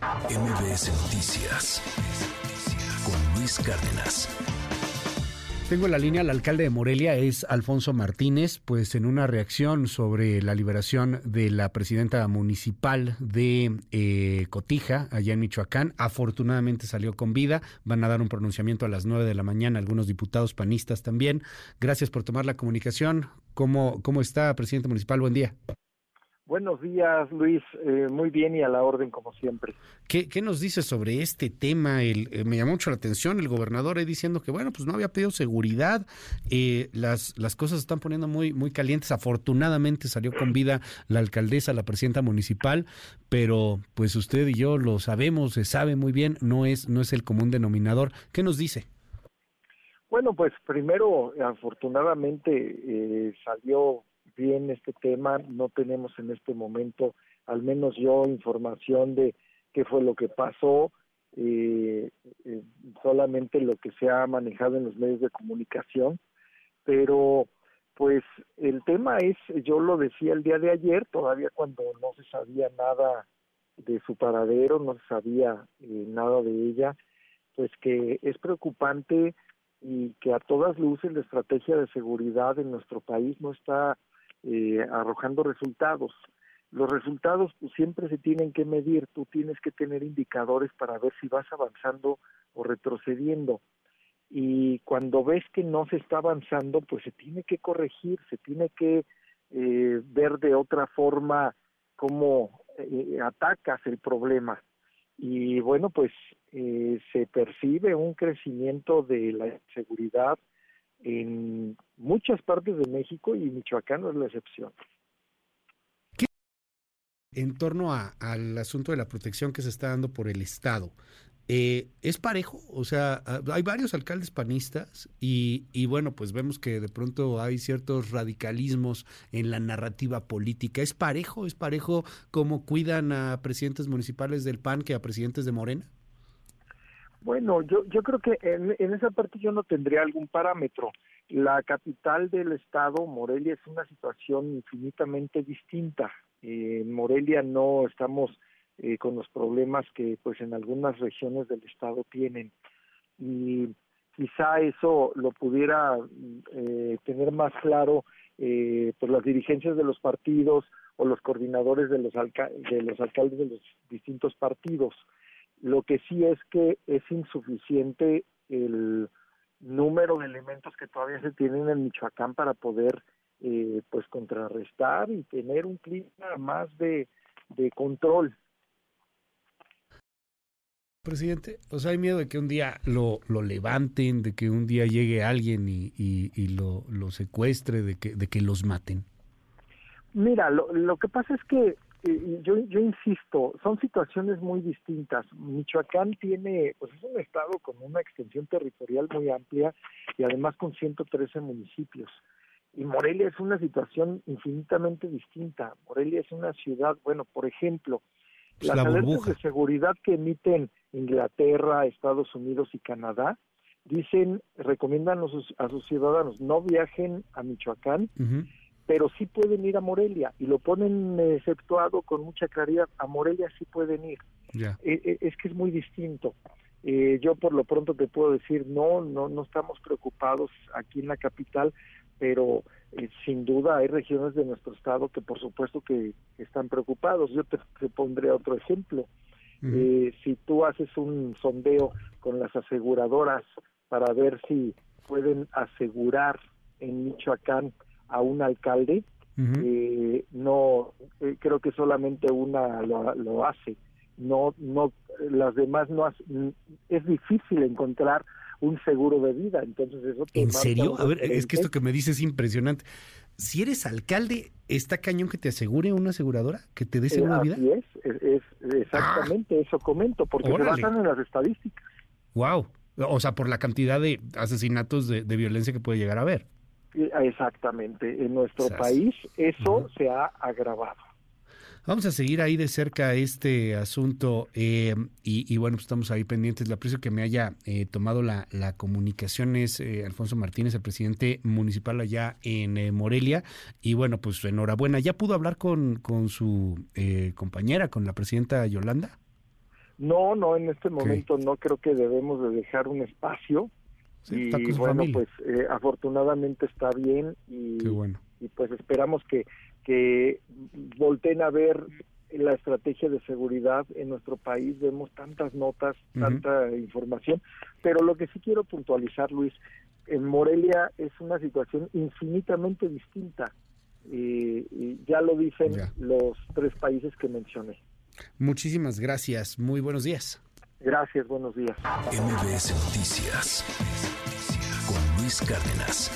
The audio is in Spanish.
MBS Noticias con Luis Cárdenas. Tengo en la línea al alcalde de Morelia, es Alfonso Martínez, pues en una reacción sobre la liberación de la presidenta municipal de eh, Cotija, allá en Michoacán, afortunadamente salió con vida, van a dar un pronunciamiento a las nueve de la mañana, algunos diputados panistas también. Gracias por tomar la comunicación. ¿Cómo, cómo está, presidente municipal? Buen día. Buenos días, Luis. Eh, muy bien y a la orden, como siempre. ¿Qué, qué nos dice sobre este tema? El, eh, me llamó mucho la atención el gobernador ahí diciendo que, bueno, pues no había pedido seguridad. Eh, las, las cosas se están poniendo muy, muy calientes. Afortunadamente salió con vida la alcaldesa, la presidenta municipal, pero pues usted y yo lo sabemos, se sabe muy bien, no es, no es el común denominador. ¿Qué nos dice? Bueno, pues primero, afortunadamente salió bien este tema, no tenemos en este momento, al menos yo, información de qué fue lo que pasó, eh, eh, solamente lo que se ha manejado en los medios de comunicación, pero pues el tema es, yo lo decía el día de ayer, todavía cuando no se sabía nada de su paradero, no se sabía eh, nada de ella, pues que es preocupante y que a todas luces la estrategia de seguridad en nuestro país no está eh, arrojando resultados. Los resultados pues, siempre se tienen que medir, tú tienes que tener indicadores para ver si vas avanzando o retrocediendo. Y cuando ves que no se está avanzando, pues se tiene que corregir, se tiene que eh, ver de otra forma cómo eh, atacas el problema. Y bueno, pues eh, se percibe un crecimiento de la seguridad en muchas partes de México y Michoacán no es la excepción. En torno a, al asunto de la protección que se está dando por el Estado, eh, ¿es parejo? O sea, hay varios alcaldes panistas y, y, bueno, pues vemos que de pronto hay ciertos radicalismos en la narrativa política. ¿Es parejo? ¿Es parejo cómo cuidan a presidentes municipales del PAN que a presidentes de Morena? Bueno, yo, yo creo que en, esa parte yo no tendría algún parámetro. La capital del estado, Morelia, es una situación infinitamente distinta. Eh, Morelia no estamos eh, con los problemas que pues en algunas regiones del estado tienen y quizá eso lo pudiera eh, tener más claro eh, pues las dirigencias de los partidos o los coordinadores de los, alca de los alcaldes de los distintos partidos. Lo que sí es que es insuficiente el número de elementos que todavía se tienen en Michoacán para poder eh, pues contrarrestar y tener un clima más de, de control. Presidente, o sea, hay miedo de que un día lo, lo levanten, de que un día llegue alguien y, y, y lo, lo secuestre, de que, de que los maten. Mira, lo, lo que pasa es que eh, yo, yo insisto, son situaciones muy distintas. Michoacán tiene, pues es un estado con una extensión territorial muy amplia y además con 113 municipios. Y Morelia es una situación infinitamente distinta. Morelia es una ciudad, bueno, por ejemplo, Pues las la alertas de seguridad que emiten Inglaterra, Estados Unidos y Canadá dicen, recomiendan a sus, a sus ciudadanos no viajen a Michoacán. Pero sí pueden ir a Morelia y lo ponen exceptuado con mucha claridad. A Morelia sí pueden ir. Eh, eh, es que es muy distinto. Eh, yo por lo pronto te puedo decir, no, no, no estamos preocupados aquí en la capital, pero eh, sin duda hay regiones de nuestro estado que por supuesto que están preocupados. Yo te, te pondré otro ejemplo. Eh, si tú haces un sondeo con las aseguradoras para ver si pueden asegurar en Michoacán a un alcalde, Ujú. eh, no eh, creo que solamente una lo, lo hace no no las demás no hace- mm, es difícil encontrar un seguro de vida entonces eso te ¿En serio? A ver, es que esto que me dices es impresionante. Si eres alcalde, ¿está cañón que te asegure una aseguradora? ¿Que te dé Eh, seguro de vida? así es, es, es exactamente eso comento porque se Órale. basan en las estadísticas Wow. O sea, por la cantidad de asesinatos de, de violencia que puede llegar a haber. Eh, exactamente en nuestro Sas. país eso se ha agravado Vamos a seguir ahí de cerca este asunto eh, y, y bueno, pues estamos ahí pendientes. Le aprecio que me haya eh, tomado la, la comunicación. Es eh, Alfonso Martínez, el presidente municipal allá en eh, Morelia. Y bueno, pues enhorabuena. ¿Ya pudo hablar con, con su eh, compañera, con la presidenta Yolanda? No, no, en este momento no creo que debemos de dejar un espacio. Y bueno, pues eh, afortunadamente está bien y, y pues esperamos que, que volteen a ver la estrategia de seguridad en nuestro país. Vemos tantas notas, tanta información, pero lo que sí quiero puntualizar, Luis, en Morelia es una situación infinitamente distinta. y ya lo dicen los tres países que mencioné. Muchísimas gracias. Muy buenos días. Gracias, buenos días. MBS Noticias con Luis Cárdenas.